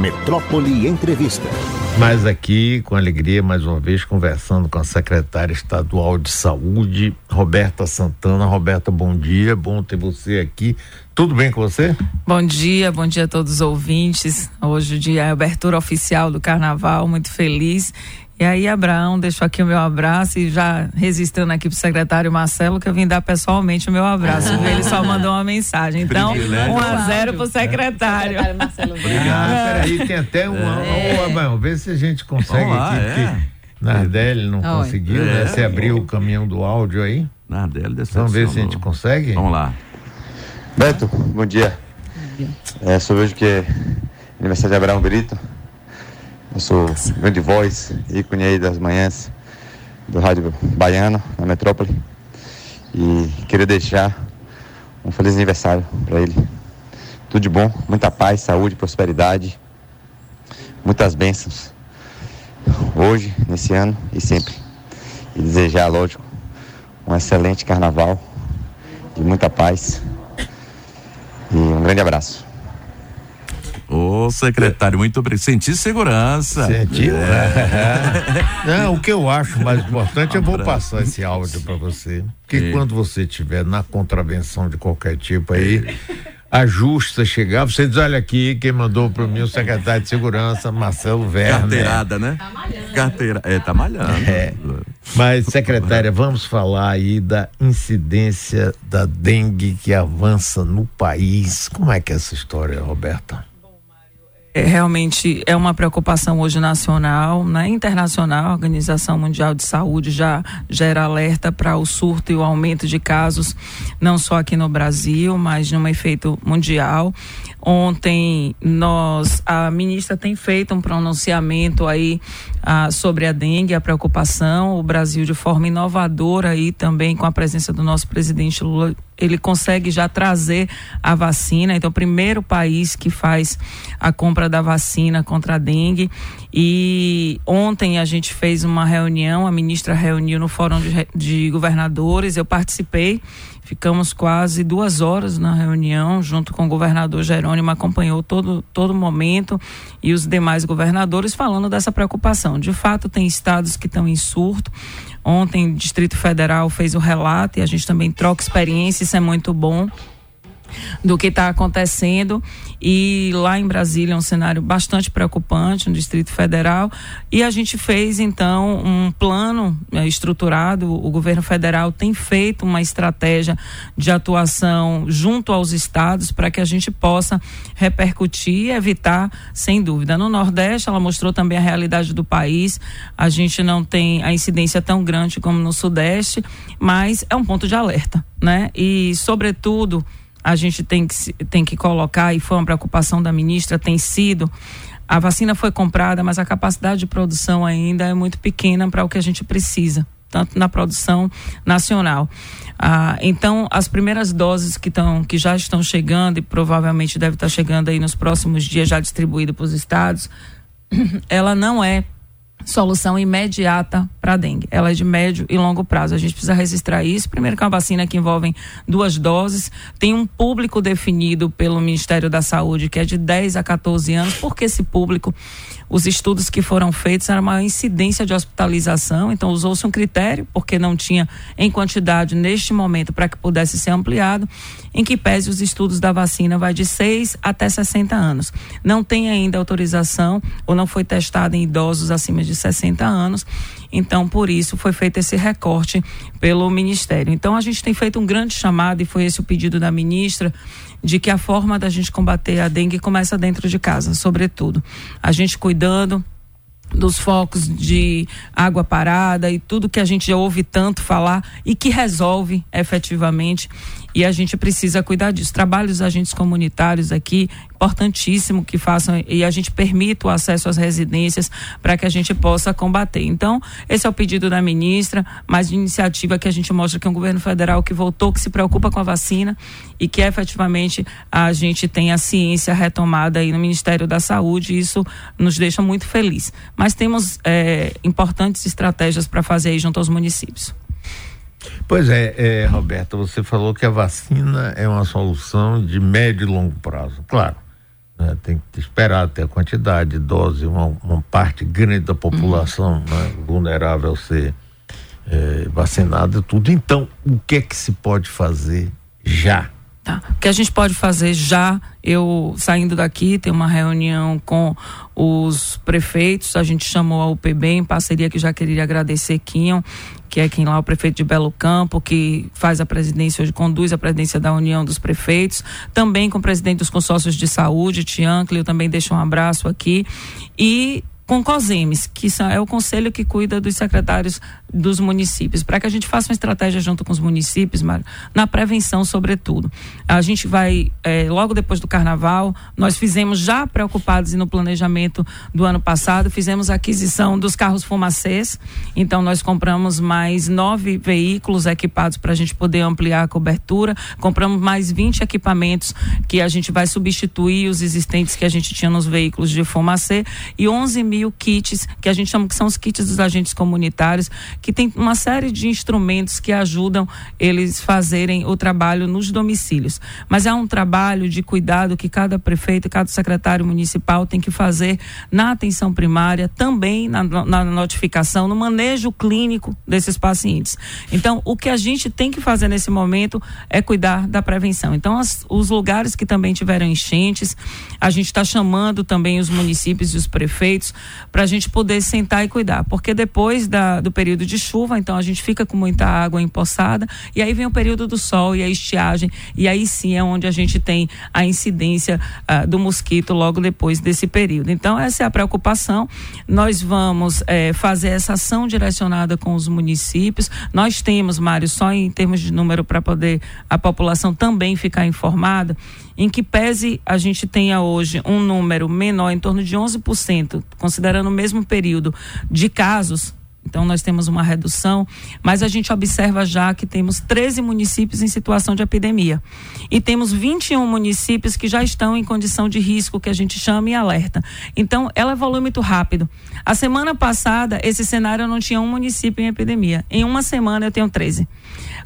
Metrópole Entrevista. Mas aqui, com alegria, mais uma vez, conversando com a secretária estadual de saúde, Roberta Santana. Roberta, bom dia, bom ter você aqui. Tudo bem com você? Bom dia, bom dia a todos os ouvintes. Hoje o dia é a abertura oficial do carnaval, muito feliz. E aí, Abraão, deixo aqui o meu abraço e já registrando aqui pro secretário Marcelo que eu vim dar pessoalmente o meu abraço. Ah. Ele só mandou uma mensagem. Então, 1 um a 0 pro secretário. secretário Marcelo. Obrigado. É. Peraí, tem até um. É. Ô, Abraão, vê se a gente consegue lá, aqui, é. porque Nardelli não Oi. conseguiu, né? é. né? Você abriu o caminhão do áudio aí? Nardelli Vamos ver se a gente consegue? Vamos lá. Beto, bom dia. Bom dia. É, só vejo que é aniversário de Abraão Brito. Eu sou grande voz, ícone aí das manhãs do Rádio Baiano, na metrópole. E queria deixar um feliz aniversário para ele. Tudo de bom, muita paz, saúde, prosperidade, muitas bênçãos. Hoje, nesse ano e sempre. E desejar, lógico, um excelente carnaval, de muita paz. E um grande abraço. Ô, secretário, muito obrigado. Senti segurança. Sentiu? É. Não, o que eu acho mais importante, eu vou passar esse áudio para você. Que é. quando você estiver na contravenção de qualquer tipo aí, a justa chegar, você diz, olha aqui, quem mandou para mim o secretário de segurança, Marcelo Werner. Carteirada, né? Tá malhando. Carteira, é, tá malhando. É. Mas, secretária, vamos falar aí da incidência da dengue que avança no país. Como é que é essa história, Roberta? É, realmente é uma preocupação hoje nacional, né? internacional. A Organização Mundial de Saúde já gera alerta para o surto e o aumento de casos, não só aqui no Brasil, mas num efeito mundial. Ontem nós, a ministra tem feito um pronunciamento aí ah, sobre a dengue, a preocupação. O Brasil, de forma inovadora aí também com a presença do nosso presidente Lula, ele consegue já trazer a vacina. Então, primeiro país que faz a compra da vacina contra a dengue. E ontem a gente fez uma reunião, a ministra reuniu no Fórum de, de Governadores, eu participei Ficamos quase duas horas na reunião, junto com o governador Jerônimo, acompanhou todo todo momento e os demais governadores falando dessa preocupação. De fato, tem estados que estão em surto. Ontem, o Distrito Federal fez o relato e a gente também troca experiência, isso é muito bom do que está acontecendo. E lá em Brasília é um cenário bastante preocupante no Distrito Federal. E a gente fez então um plano é, estruturado. O governo federal tem feito uma estratégia de atuação junto aos estados para que a gente possa repercutir e evitar sem dúvida. No Nordeste ela mostrou também a realidade do país. A gente não tem a incidência tão grande como no Sudeste mas é um ponto de alerta né? E sobretudo a gente tem que, tem que colocar, e foi uma preocupação da ministra, tem sido. A vacina foi comprada, mas a capacidade de produção ainda é muito pequena para o que a gente precisa, tanto na produção nacional. Ah, então, as primeiras doses que, tão, que já estão chegando, e provavelmente deve estar chegando aí nos próximos dias, já distribuída para os estados, ela não é solução imediata para a dengue. Ela é de médio e longo prazo. A gente precisa registrar isso. Primeiro que é uma vacina que envolve duas doses, tem um público definido pelo Ministério da Saúde que é de 10 a 14 anos, porque esse público os estudos que foram feitos era uma incidência de hospitalização, então usou-se um critério, porque não tinha em quantidade neste momento para que pudesse ser ampliado, em que pese os estudos da vacina vai de 6 até 60 anos. Não tem ainda autorização ou não foi testado em idosos acima de 60 anos. Então, por isso, foi feito esse recorte pelo Ministério. Então, a gente tem feito um grande chamado, e foi esse o pedido da ministra, de que a forma da gente combater a dengue começa dentro de casa, sobretudo. A gente cuidando dos focos de água parada e tudo que a gente já ouve tanto falar e que resolve efetivamente e a gente precisa cuidar disso. Trabalho dos agentes comunitários aqui, importantíssimo que façam e a gente permita o acesso às residências para que a gente possa combater. Então, esse é o pedido da ministra, mais de iniciativa que a gente mostra que é um governo federal que voltou, que se preocupa com a vacina e que efetivamente a gente tem a ciência retomada aí no Ministério da Saúde, e isso nos deixa muito feliz. Mas temos é, importantes estratégias para fazer aí junto aos municípios. Pois é, é, Roberta, você falou que a vacina é uma solução de médio e longo prazo. Claro, Né? Tem que esperar até a quantidade de dose, uma, uma parte grande da população uhum. né? vulnerável ser é, vacinada, tudo. Então, o que é que se pode fazer já? Tá. O que a gente pode fazer já, eu saindo daqui, tem uma reunião com os prefeitos, a gente chamou a UPB em parceria que já queria agradecer Quinham, que é quem lá, o prefeito de Belo Campo, que faz a presidência, hoje conduz a presidência da União dos Prefeitos, também com o presidente dos consórcios de saúde, Tiancle, eu também deixo um abraço aqui, e com COSEMES, que é o conselho que cuida dos secretários dos municípios, para que a gente faça uma estratégia junto com os municípios, Mário, na prevenção, sobretudo. A gente vai, é, logo depois do carnaval, nós fizemos, já preocupados e no planejamento do ano passado, fizemos a aquisição dos carros fumacês, então nós compramos mais nove veículos equipados para a gente poder ampliar a cobertura, compramos mais 20 equipamentos que a gente vai substituir os existentes que a gente tinha nos veículos de fumacê e 11 mil mil kits, que a gente chama que são os kits dos agentes comunitários, que tem uma série de instrumentos que ajudam eles fazerem o trabalho nos domicílios. Mas é um trabalho de cuidado que cada prefeito, cada secretário municipal tem que fazer na atenção primária, também na, na notificação, no manejo clínico desses pacientes. Então, o que a gente tem que fazer nesse momento é cuidar da prevenção. Então, as, os lugares que também tiveram enchentes, a gente está chamando também os municípios e os prefeitos para a gente poder sentar e cuidar. Porque depois da, do período de chuva, então a gente fica com muita água empoçada, e aí vem o período do sol e a estiagem, e aí sim é onde a gente tem a incidência uh, do mosquito logo depois desse período. Então, essa é a preocupação. Nós vamos eh, fazer essa ação direcionada com os municípios. Nós temos, Mário, só em termos de número para poder a população também ficar informada em que pese a gente tenha hoje um número menor, em torno de 11%, considerando o mesmo período de casos, então nós temos uma redução, mas a gente observa já que temos 13 municípios em situação de epidemia. E temos 21 municípios que já estão em condição de risco, que a gente chama e alerta. Então, ela evolui muito rápido. A semana passada, esse cenário não tinha um município em epidemia. Em uma semana eu tenho 13.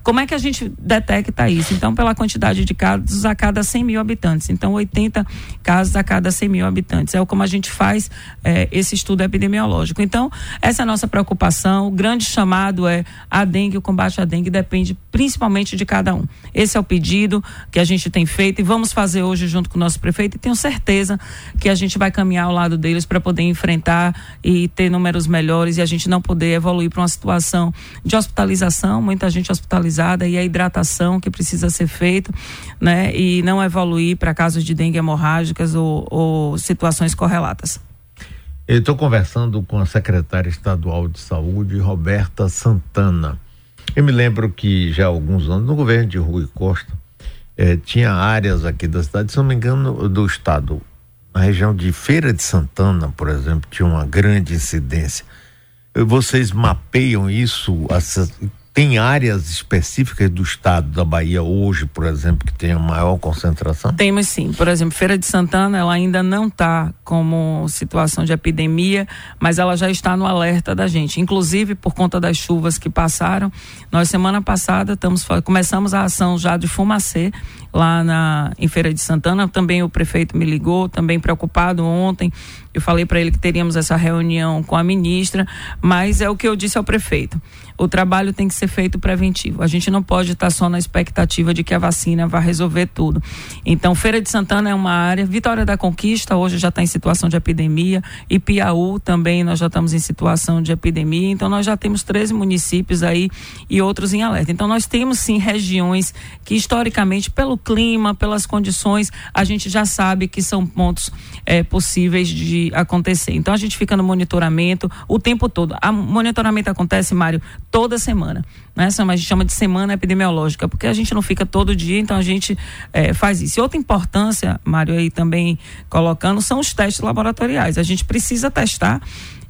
Como é que a gente detecta isso? Então, pela quantidade de casos a cada 100 mil habitantes. Então, 80 casos a cada 100 mil habitantes. É como a gente faz é, esse estudo epidemiológico. Então, essa é a nossa preocupação. O grande chamado é a dengue, o combate à dengue depende principalmente de cada um. Esse é o pedido que a gente tem feito e vamos fazer hoje junto com o nosso prefeito e tenho certeza que a gente vai caminhar ao lado deles para poder enfrentar e ter números melhores e a gente não poder evoluir para uma situação de hospitalização, muita gente hospitalizada e a hidratação que precisa ser feita, né? E não evoluir para casos de dengue hemorrágicas ou, ou situações correlatas. Eu estou conversando com a secretária estadual de saúde, Roberta Santana. Eu me lembro que já há alguns anos, no governo de Rui Costa, eh, tinha áreas aqui da cidade, se não me engano, do estado, na região de Feira de Santana, por exemplo, tinha uma grande incidência. Vocês mapeiam isso? Tem áreas específicas do estado da Bahia hoje, por exemplo, que tenham maior concentração? Temos sim. Por exemplo, Feira de Santana, ela ainda não está como situação de epidemia, mas ela já está no alerta da gente. Inclusive, por conta das chuvas que passaram, nós semana passada estamos, começamos a ação já de fumacê lá na, em Feira de Santana. Também o prefeito me ligou, também preocupado ontem. Eu falei para ele que teríamos essa reunião com a ministra, mas é o que eu disse ao prefeito o trabalho tem que ser feito preventivo. A gente não pode estar só na expectativa de que a vacina vá resolver tudo. Então, Feira de Santana é uma área, Vitória da Conquista hoje já está em situação de epidemia, e Piauí também nós já estamos em situação de epidemia. Então, nós já temos 13 municípios aí e outros em alerta. Então, nós temos sim regiões que historicamente, pelo clima, pelas condições, a gente já sabe que são pontos é, possíveis de acontecer. Então, a gente fica no monitoramento o tempo todo. O monitoramento acontece, Mário, toda semana. Né? A gente chama de semana epidemiológica, porque a gente não fica todo dia, então a gente é, faz isso. E outra importância, Mário, aí também colocando, são os testes laboratoriais. A gente precisa testar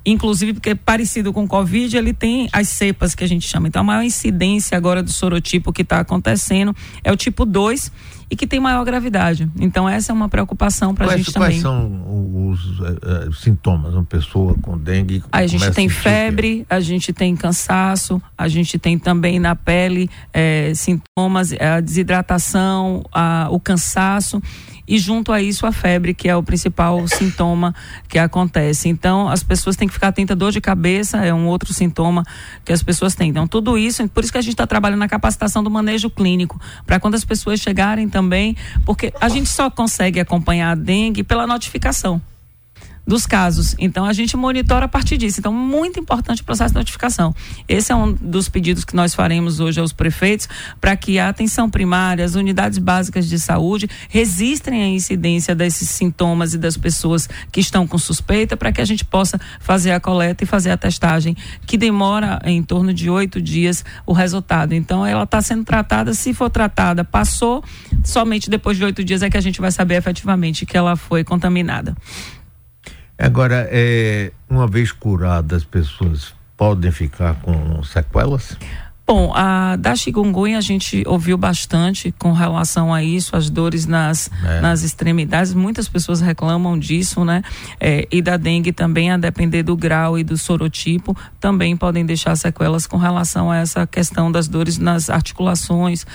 inclusive porque parecido com o Covid, ele tem as cepas que a gente chama. Então, a maior incidência agora do sorotipo que está acontecendo é o tipo 2 e que tem maior gravidade. Então, essa é uma preocupação para a gente quais também. Quais são os, uh, uh, sintomas? Uma pessoa com dengue. A gente tem a febre, a gente tem cansaço, a gente tem também na pele eh, sintomas, a desidratação, a, o cansaço. E junto a isso a febre, que é o principal sintoma que acontece. Então, as pessoas têm que ficar atentas, dor de cabeça é um outro sintoma que as pessoas têm. Então, tudo isso, por isso que a gente está trabalhando na capacitação do manejo clínico, para quando as pessoas chegarem também, porque a gente só consegue acompanhar a dengue pela notificação dos casos. Então a gente monitora a partir disso. Então, muito importante o processo de notificação. Esse é um dos pedidos que nós faremos hoje aos prefeitos para que a atenção primária, as unidades básicas de saúde registrem a incidência desses sintomas e das pessoas que estão com suspeita para que a gente possa fazer a coleta e fazer a testagem, que demora em torno de oito dias o resultado. Então, ela está sendo tratada, se for tratada, passou, somente depois de oito dias é que a gente vai saber efetivamente que ela foi contaminada. Agora, é, uma vez curadas, as pessoas podem ficar com sequelas? Bom, a da chikungunya a gente ouviu bastante com relação a isso, as dores nas, é. nas extremidades. Muitas pessoas reclamam disso, né? É, e da dengue também, a depender do grau e do sorotipo, também podem deixar sequelas com relação a essa questão das dores nas articulações,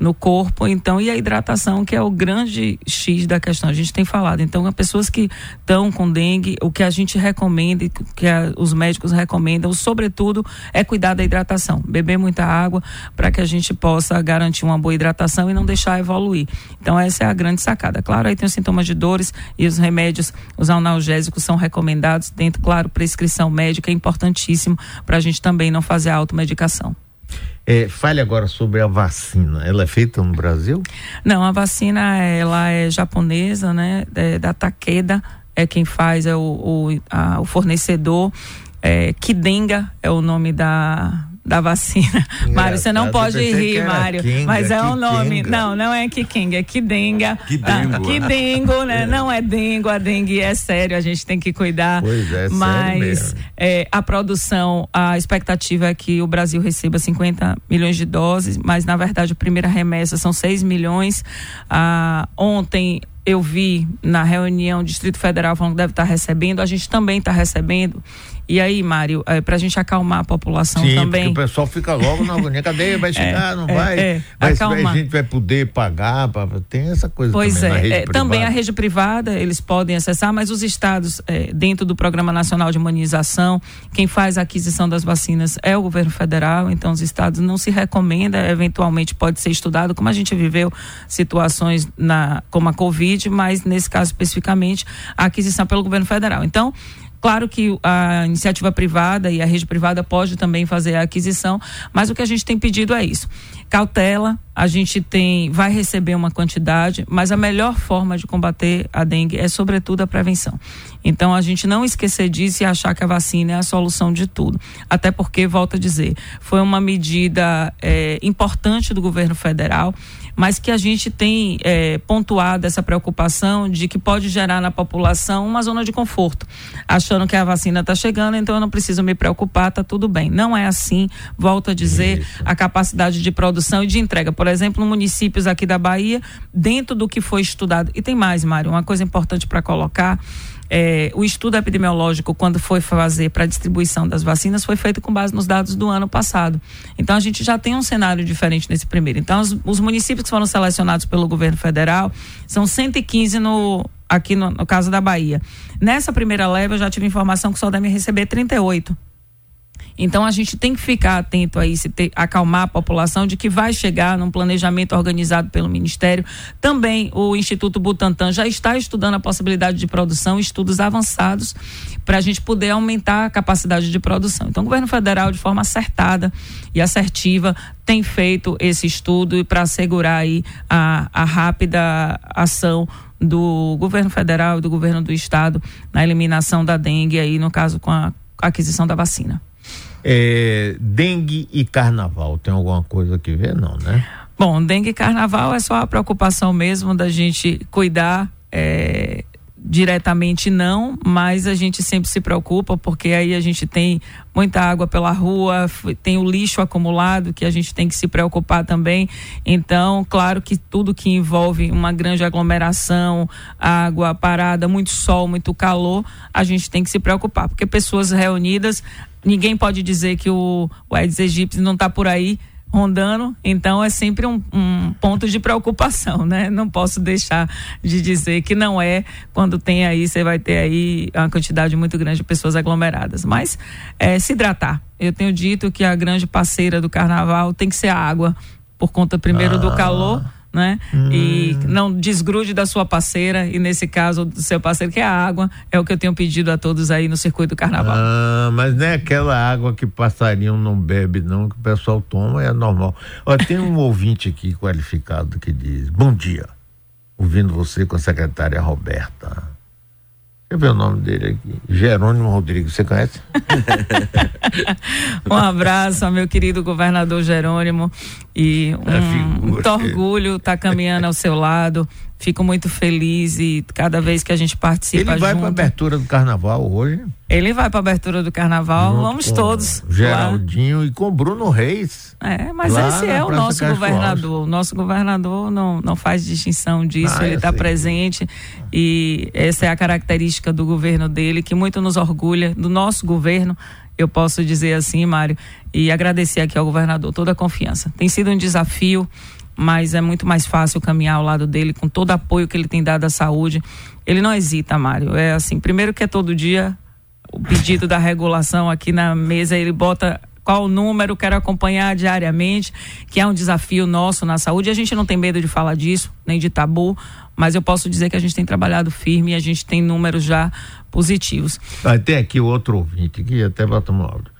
no corpo. Então, e a hidratação, que é o grande X da questão. A gente tem falado. Então, as pessoas que estão com dengue, o que a gente recomenda, que a, os médicos recomendam, sobretudo, é cuidar da hidratação. Beber muito muita água para que a gente possa garantir uma boa hidratação e não deixar evoluir. Então essa é a grande sacada. Claro, aí tem os sintomas de dores e os remédios, os analgésicos são recomendados dentro, claro, prescrição médica é importantíssimo para a gente também não fazer a automedicação. É, fale agora sobre a vacina. Ela é feita no Brasil? Não, a vacina ela é japonesa, né? É, da Takeda é quem faz é o, o, a, o fornecedor. É, Kidenga é o nome da, da vacina. Mário, você não pode rir, Mário. Kinga, mas é um nome. Não, não é Kikinga, é Kidenga. Kidengo. Ah, Kidengo, né? É. Não é dengo, a dengue é sério, a gente tem que cuidar. Pois é, Mas é, a produção, a expectativa é que o Brasil receba 50 milhões de doses, mas na verdade a primeira remessa são 6 milhões. Ah, ontem eu vi na reunião do Distrito Federal falando que deve estar recebendo, a gente também está recebendo. E aí, Mário, é, para a gente acalmar a população Sim, também. Porque o pessoal fica logo na agonia, cadê? Vai é, chegar, é, não vai? É, vai, vai, a gente vai poder pagar, pra, tem essa coisa pois também. Pois é, também a rede privada eles podem acessar, mas os estados, é, dentro do Programa Nacional de Imunização, quem faz a aquisição das vacinas é o governo federal, então os estados não se recomenda, eventualmente pode ser estudado, como a gente viveu situações na, como a Covid, mas nesse caso especificamente, a aquisição pelo governo federal. Então, Claro que a iniciativa privada e a rede privada pode também fazer a aquisição, mas o que a gente tem pedido é isso. Cautela, a gente tem, vai receber uma quantidade, mas a melhor forma de combater a dengue é sobretudo a prevenção. Então a gente não esquecer disso e achar que a vacina é a solução de tudo. Até porque, volto a dizer, foi uma medida é, importante do governo federal mas que a gente tem é, pontuado essa preocupação de que pode gerar na população uma zona de conforto, achando que a vacina está chegando, então eu não preciso me preocupar, está tudo bem. Não é assim, volto a dizer, Isso. a capacidade de produção e de entrega. Por exemplo, municípios aqui da Bahia, dentro do que foi estudado, e tem mais, Mário, uma coisa importante para colocar é, o estudo epidemiológico, quando foi fazer para a distribuição das vacinas, foi feito com base nos dados do ano passado. Então, a gente já tem um cenário diferente nesse primeiro. Então, os, os municípios que foram selecionados pelo governo federal são 115 no, aqui no, no caso da Bahia. Nessa primeira leva, eu já tive informação que só deve receber 38. Então a gente tem que ficar atento a isso, acalmar a população de que vai chegar num planejamento organizado pelo Ministério. Também o Instituto Butantan já está estudando a possibilidade de produção, estudos avançados, para a gente poder aumentar a capacidade de produção. Então o governo federal, de forma acertada e assertiva, tem feito esse estudo para assegurar aí a, a rápida ação do governo federal e do governo do estado na eliminação da dengue aí no caso com a aquisição da vacina. É, dengue e carnaval, tem alguma coisa que ver? Não, né? Bom, dengue e carnaval é só a preocupação mesmo da gente cuidar. É, diretamente não, mas a gente sempre se preocupa porque aí a gente tem muita água pela rua, tem o lixo acumulado que a gente tem que se preocupar também. Então, claro que tudo que envolve uma grande aglomeração, água parada, muito sol, muito calor, a gente tem que se preocupar, porque pessoas reunidas ninguém pode dizer que o, o Aedes aegypti não está por aí rondando, então é sempre um, um, ponto de preocupação, né? Não posso deixar de dizer que não é quando tem aí, você vai ter aí uma quantidade muito grande de pessoas aglomeradas. Mas é, se hidratar. Eu tenho dito que a grande parceira do carnaval tem que ser a água, por conta primeiro ah. do calor né? Hum. E não desgrude da sua parceira e nesse caso do seu parceiro que é a água, é o que eu tenho pedido a todos aí no circuito do carnaval. Ah, mas não é aquela água que passarinho não bebe não, que o pessoal toma, é normal. Ó, tem um ouvinte aqui qualificado que diz: "Bom dia. Ouvindo você com a secretária Roberta. Deixa eu ver o nome dele aqui. Jerônimo Rodrigues, você conhece? um abraço ao meu querido governador Jerônimo e um, muito orgulho estar tá caminhando ao seu lado. Fico muito feliz e cada vez que a gente participa Ele vai para a abertura do carnaval hoje? Ele vai para a abertura do carnaval, Junto vamos todos. Geraldinho lá. e com Bruno Reis. É, mas esse é o nosso Castro governador. O nosso governador não, não faz distinção disso, ah, ele está presente e essa é a característica do governo dele, que muito nos orgulha, do nosso governo, eu posso dizer assim, Mário, e agradecer aqui ao governador toda a confiança. Tem sido um desafio mas é muito mais fácil caminhar ao lado dele com todo o apoio que ele tem dado à saúde. Ele não hesita, Mário. É assim, primeiro que é todo dia o pedido da regulação aqui na mesa, ele bota qual o número, quero acompanhar diariamente, que é um desafio nosso na saúde. A gente não tem medo de falar disso, nem de tabu, mas eu posso dizer que a gente tem trabalhado firme e a gente tem números já positivos. Tem aqui outro ouvinte que até bota áudio.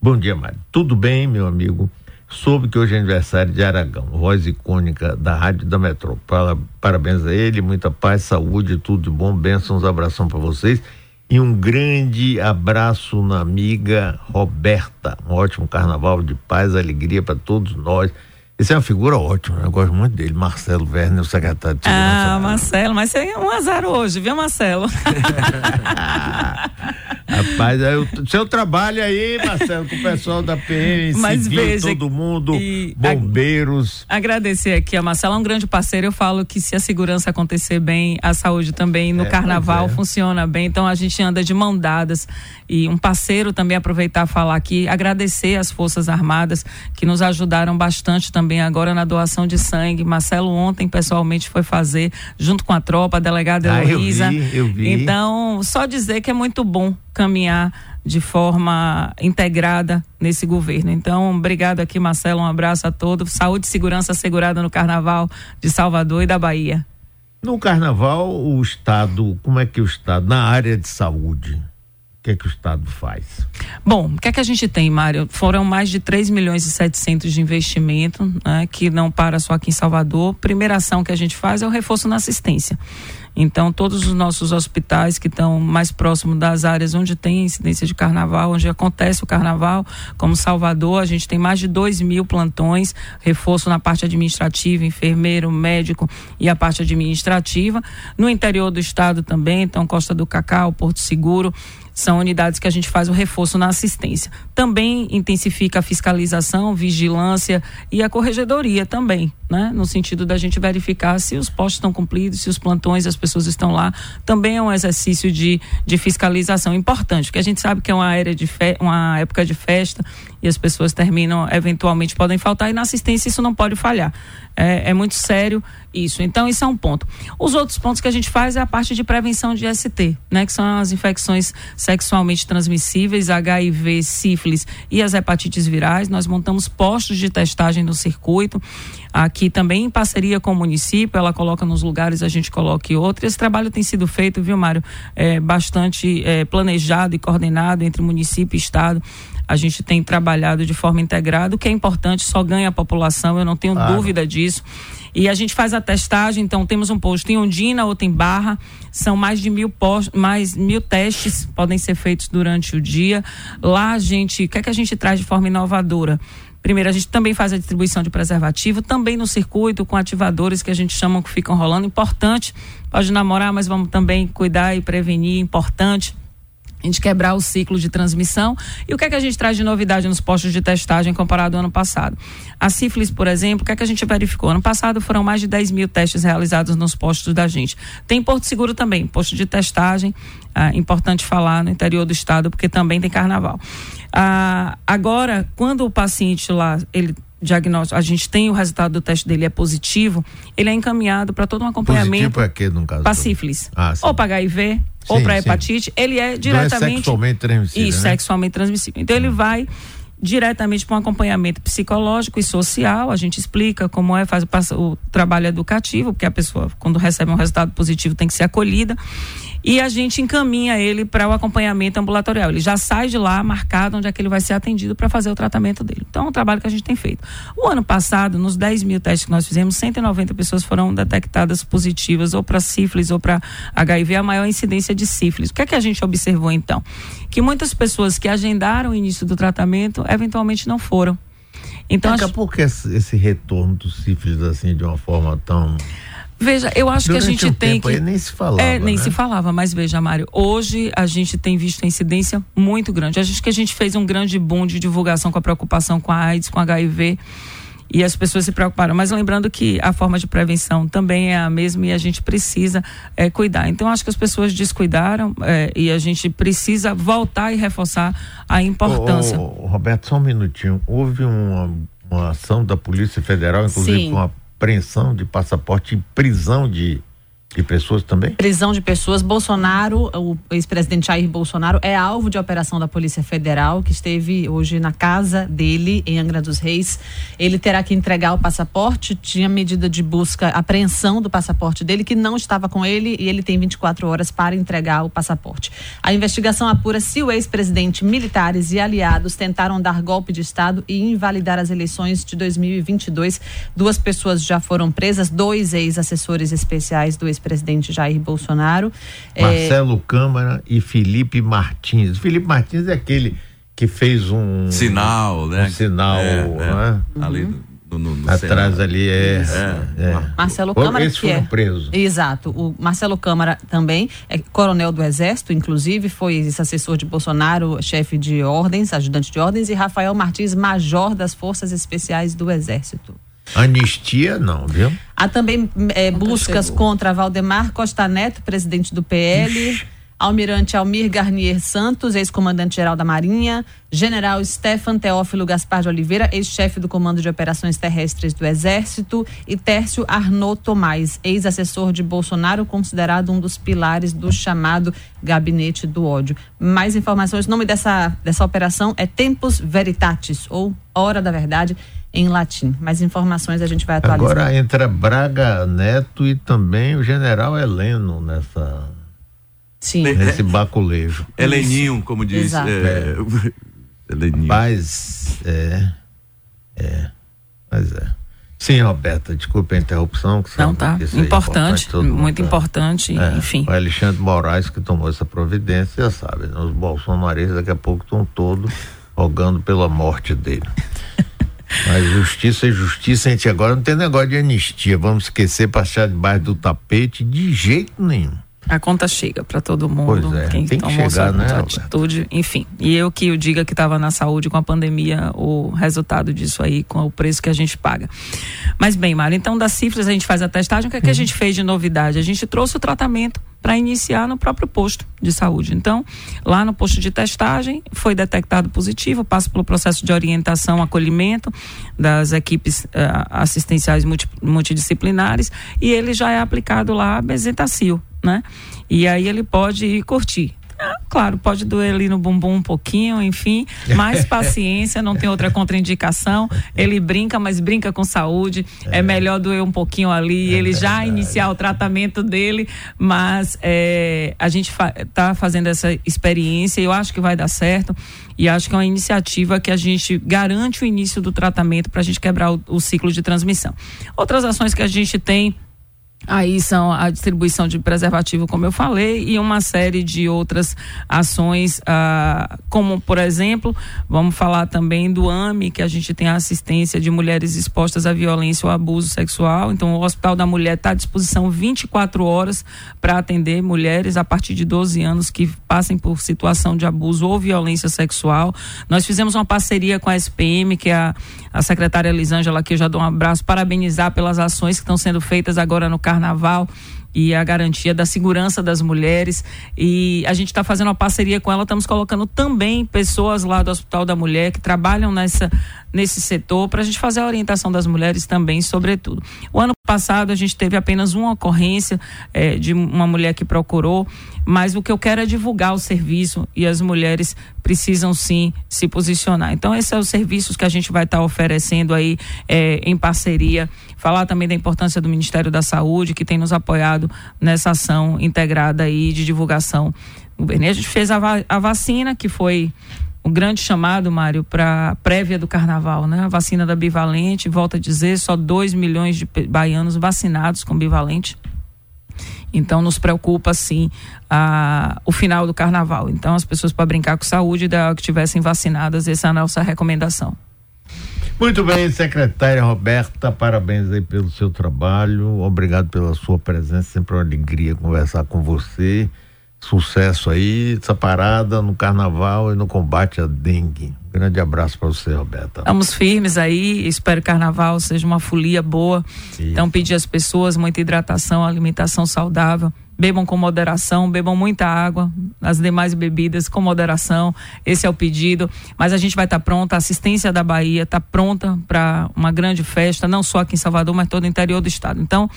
Bom dia, Mário. Tudo bem, meu amigo? Soube que hoje é aniversário de Aragão, voz icônica da Rádio da Metrópole. Parabéns a ele, muita paz, saúde, tudo de bom, bênçãos, abração para vocês. E um grande abraço na amiga Roberta. Um ótimo carnaval de paz, alegria para todos nós. Esse é uma figura ótima, eu gosto muito dele, Marcelo Werner, o secretário de Segurança. Ah, Marcelo, mas você é um azar hoje, viu, Marcelo? Rapaz, aí, o seu trabalho aí, Marcelo, com o pessoal da PM, Mas civil, veja, todo mundo, bombeiros. agradecer aqui a Marcelo, é um grande parceiro. Eu falo que se a segurança acontecer bem, a saúde também no é, carnaval é. funciona bem. Então a gente anda de mão dadas. E um parceiro também aproveitar falar aqui, agradecer às Forças Armadas que nos ajudaram bastante também agora na doação de sangue. Marcelo ontem pessoalmente foi fazer junto com a tropa, a delegada ah, Heloísa. Eu vi, eu vi. Então, só dizer que é muito bom caminhar de forma integrada nesse governo. Então, obrigado aqui, Marcelo, um abraço a todos. Saúde e segurança assegurada no Carnaval de Salvador e da Bahia. No Carnaval, o Estado, como é que o Estado, na área de saúde, que é que o Estado faz? Bom, o que é que a gente tem, Mário? Foram mais de 3 milhões e 700 de investimento, né, que não para só aqui em Salvador. Primeira ação que a gente faz é o reforço na assistência. Então, todos os nossos hospitais que estão mais próximos das áreas onde tem incidência de carnaval, onde acontece o carnaval, como Salvador, a gente tem mais de 2 mil plantões, reforço na parte administrativa, enfermeiro, médico e a parte administrativa. No interior do estado também, então Costa do Cacau, Porto Seguro são unidades que a gente faz o reforço na assistência. Também intensifica a fiscalização, vigilância e a corregedoria também, né? No sentido da gente verificar se os postos estão cumpridos, se os plantões, as pessoas estão lá. Também é um exercício de, de fiscalização importante, porque a gente sabe que é uma, era de fe, uma época de festa e as pessoas terminam, eventualmente podem faltar, e na assistência isso não pode falhar. É, é, muito sério isso. Então, isso é um ponto. Os outros pontos que a gente faz é a parte de prevenção de ST, né? Que são as infecções sexualmente transmissíveis, HIV, sífilis e as hepatites virais. Nós montamos postos de testagem no circuito. Aqui também em parceria com o município, ela coloca nos lugares, a gente coloca em outros. Esse trabalho tem sido feito, viu, Mário? É, bastante é, planejado e coordenado entre município e estado a gente tem trabalhado de forma integrada, o que é importante, só ganha a população, eu não tenho claro. dúvida disso. E a gente faz a testagem, então temos um posto em Ondina, outro em Barra, são mais de mil postos, mais mil testes podem ser feitos durante o dia. Lá a gente, o que é que a gente traz de forma inovadora? Primeiro, a gente também faz a distribuição de preservativo, também no circuito, com ativadores que a gente chama que ficam rolando. Importante, pode namorar, mas vamos também cuidar e prevenir, importante a gente quebrar o ciclo de transmissão. E o que é que a gente traz de novidade nos postos de testagem comparado ao ano passado? A sífilis, por exemplo, o que é que a gente verificou? Ano passado foram mais de 10 mil testes realizados nos postos da gente. Tem Porto Seguro também, posto de testagem, ah, importante falar no interior do estado, porque também tem carnaval. Ah, agora, quando o paciente lá, ele diagnóstico, a gente tem o resultado do teste dele é positivo, ele é encaminhado para todo um acompanhamento. Positivo é que no caso? Para sífilis. Ah, ou para HIV, sim, ou para hepatite, ele é diretamente. Não é sexualmente transmissível. Isso, né? sexualmente transmissível. Então ele vai diretamente para um acompanhamento psicológico e social. A gente explica como é, faz o, o, trabalho educativo, porque a pessoa, quando recebe um resultado positivo, tem que ser acolhida. E a gente encaminha ele para o acompanhamento ambulatorial. Ele já sai de lá marcado onde é que ele vai ser atendido para fazer o tratamento dele. Então, é um trabalho que a gente tem feito. O ano passado, nos 10 mil testes que nós fizemos, 190 pessoas foram detectadas positivas ou para sífilis ou para HIV, a maior incidência de sífilis. O que é que a gente observou então? Que muitas pessoas que agendaram o início do tratamento eventualmente não foram. Então, Daqui a pouco esse, esse retorno do sífilis assim de uma forma tão Veja, eu acho Durante que a gente um tem que. nem se falava. É, nem né? se falava, mas veja, Mário, hoje a gente tem visto a incidência muito grande. Acho que a gente fez um grande boom de divulgação com a preocupação com a AIDS, com a HIV. E as pessoas se preocuparam. Mas lembrando que a forma de prevenção também é a mesma e a gente precisa é, cuidar. Então, acho que as pessoas descuidaram é, e a gente precisa voltar e reforçar a importância. Ô, ô, Roberto, só um minutinho. Houve uma, uma ação da Polícia Federal, inclusive Sim. com a apreensão de passaporte e prisão de, de pessoas também? Prisão de pessoas. Bolsonaro, o ex-presidente Jair Bolsonaro, é alvo de operação da Polícia Federal, que esteve hoje na casa dele, em Angra dos Reis. Ele terá que entregar o passaporte, tinha medida de busca, apreensão do passaporte dele, que não estava com ele, e ele tem 24 horas para entregar o passaporte. A investigação apura se o ex-presidente, militares e aliados tentaram dar golpe de Estado e invalidar as eleições de 2022. Duas pessoas já foram presas, dois ex-assessores especiais do ex-presidente Jair Bolsonaro. É, Marcelo Câmara e Felipe Martins. Felipe Martins é aquele que fez um Sinal, né? um sinal, É, é. né? Ali no, no, no Atrás Senado. ali é. é. Marcelo Ou Câmara, que foram é. presos. Exato. O Marcelo Câmara também é coronel do Exército, inclusive, foi esse-assessor de Bolsonaro, chefe de ordens, ajudante de ordens, e Rafael Martins, major das Forças Especiais do Exército. Anistia, não, viu? Há também é, buscas chegou. contra Valdemar Costa Neto, presidente do PL, Almirante Almir Garnier Santos, ex-comandante-geral da Marinha, General Stefan Teófilo Gaspar de Oliveira, ex-chefe do Comando de Operações Terrestres do Exército, e Tércio Arnaud Tomás, ex-assessor de Bolsonaro, considerado um dos pilares do chamado Gabinete do Ódio. Mais informações, o nome dessa, dessa operação é Tempus Veritatis, ou Hora da Verdade, em latim. Mais informações a gente vai atualizar. Agora entra Braga Neto e também o general Heleno nessa, Sim. nesse baculejo. Heleninho, como diz. Exato. É, Heleninho. Mas é. É. Mas é. Sim, Roberta, desculpe a interrupção. Que Não, tá. é Importante, mundo muito sabe. importante, É, enfim. O Alexandre Moraes que tomou essa providência, já sabe. né? Os bolsonaristas daqui a pouco estão todos rogando pela morte dele. Mas justiça é justiça, a gente agora não tem negócio de anistia. Vamos esquecer, passar debaixo do tapete de jeito nenhum. A conta chega para todo mundo, Pois é, quem tem que tomou chegar, essa né, atitude, enfim. E eu que eu diga que estava na saúde com a pandemia, o resultado disso aí, com o preço que a gente paga. Mas bem, Mário, então das cifras a gente faz a testagem, o que, é que a gente fez de novidade? A gente trouxe o tratamento para iniciar no próprio posto de saúde. Então, lá no posto de testagem, foi detectado positivo, passa pelo processo de orientação, acolhimento das equipes eh, assistenciais multi- multidisciplinares e ele já é aplicado lá bezetacil, né? E aí ele pode ir curtir. Ah, claro, pode doer ali no bumbum um pouquinho, enfim, mais paciência, não tem outra contraindicação. Ele brinca, mas brinca com saúde. É, melhor doer um pouquinho ali, ele já iniciar o tratamento dele, mas é, a gente fa tá fazendo essa experiência e eu acho que vai dar certo. E acho que é uma iniciativa que a gente garante o início do tratamento para a gente quebrar o, o ciclo de transmissão. Outras ações que a gente tem Aí são a distribuição de preservativo, como eu falei, e uma série de outras ações, ah, como, por exemplo, vamos falar também do AME, que a gente tem a assistência de mulheres expostas à violência ou abuso sexual. Então, o Hospital da Mulher está à disposição 24 horas para atender mulheres a partir de 12 anos que passem por situação de abuso ou violência sexual. Nós fizemos uma parceria com a SPM, que é a, a secretária Elisângela, que eu já dou um abraço, parabenizar pelas ações que estão sendo feitas agora no carnaval e a garantia da segurança das mulheres. E a gente está fazendo uma parceria com ela, estamos colocando também pessoas lá do Hospital da Mulher que trabalham nessa, nesse setor para a gente fazer a orientação das mulheres também, sobretudo. O ano passado a gente teve apenas uma ocorrência é, de uma mulher que procurou, mas o que eu quero é divulgar o serviço e as mulheres precisam sim se posicionar. Então, esses são os serviços que a gente vai estar tá oferecendo aí é, em parceria. Falar também da importância do Ministério da Saúde, que tem nos apoiado nessa ação integrada aí de divulgação. A gente fez a, va a vacina, que foi o grande chamado, Mário, para prévia do carnaval, né? A vacina da bivalente, volta a dizer, só 2 milhões de baianos vacinados com bivalente. Então nos preocupa sim a, o final do carnaval. Então as pessoas para brincar com saúde, da que tivessem vacinadas, essa é a nossa recomendação. Muito bem, secretária Roberta, parabéns aí pelo seu trabalho, obrigado pela sua presença, sempre uma alegria conversar com você sucesso aí, essa parada no carnaval e no combate à dengue. Grande abraço para você, Roberta. Estamos firmes aí, espero que o carnaval seja uma folia boa. Isso. Então, pedir às pessoas muita hidratação, alimentação saudável bebam com moderação, bebam muita água, as demais bebidas com moderação. Esse é o pedido. Mas a gente vai estar tá pronta, a assistência da Bahia está pronta para uma grande festa, não só aqui em Salvador, mas todo o interior do estado. Então,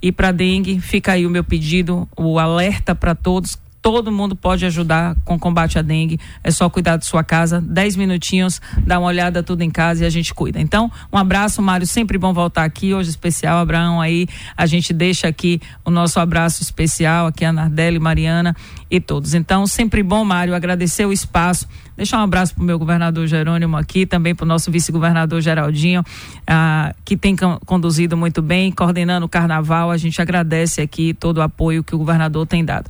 e para dengue, fica aí o meu pedido, o alerta para todos todo mundo pode ajudar com o combate à dengue. É só cuidar de sua casa, 10 minutinhos, dar uma olhada tudo em casa e a gente cuida. Então, um abraço, Mário. Sempre bom voltar aqui. Hoje especial, Abraão aí. A gente deixa aqui o nosso abraço especial aqui a Nardelli, Mariana e todos. Então, sempre bom, Mário, agradecer o espaço. Deixar um abraço para o meu governador Jerônimo aqui, também para o nosso vice-governador Geraldinho, ah, que tem conduzido muito bem, coordenando o carnaval. A gente agradece aqui todo o apoio que o governador tem dado.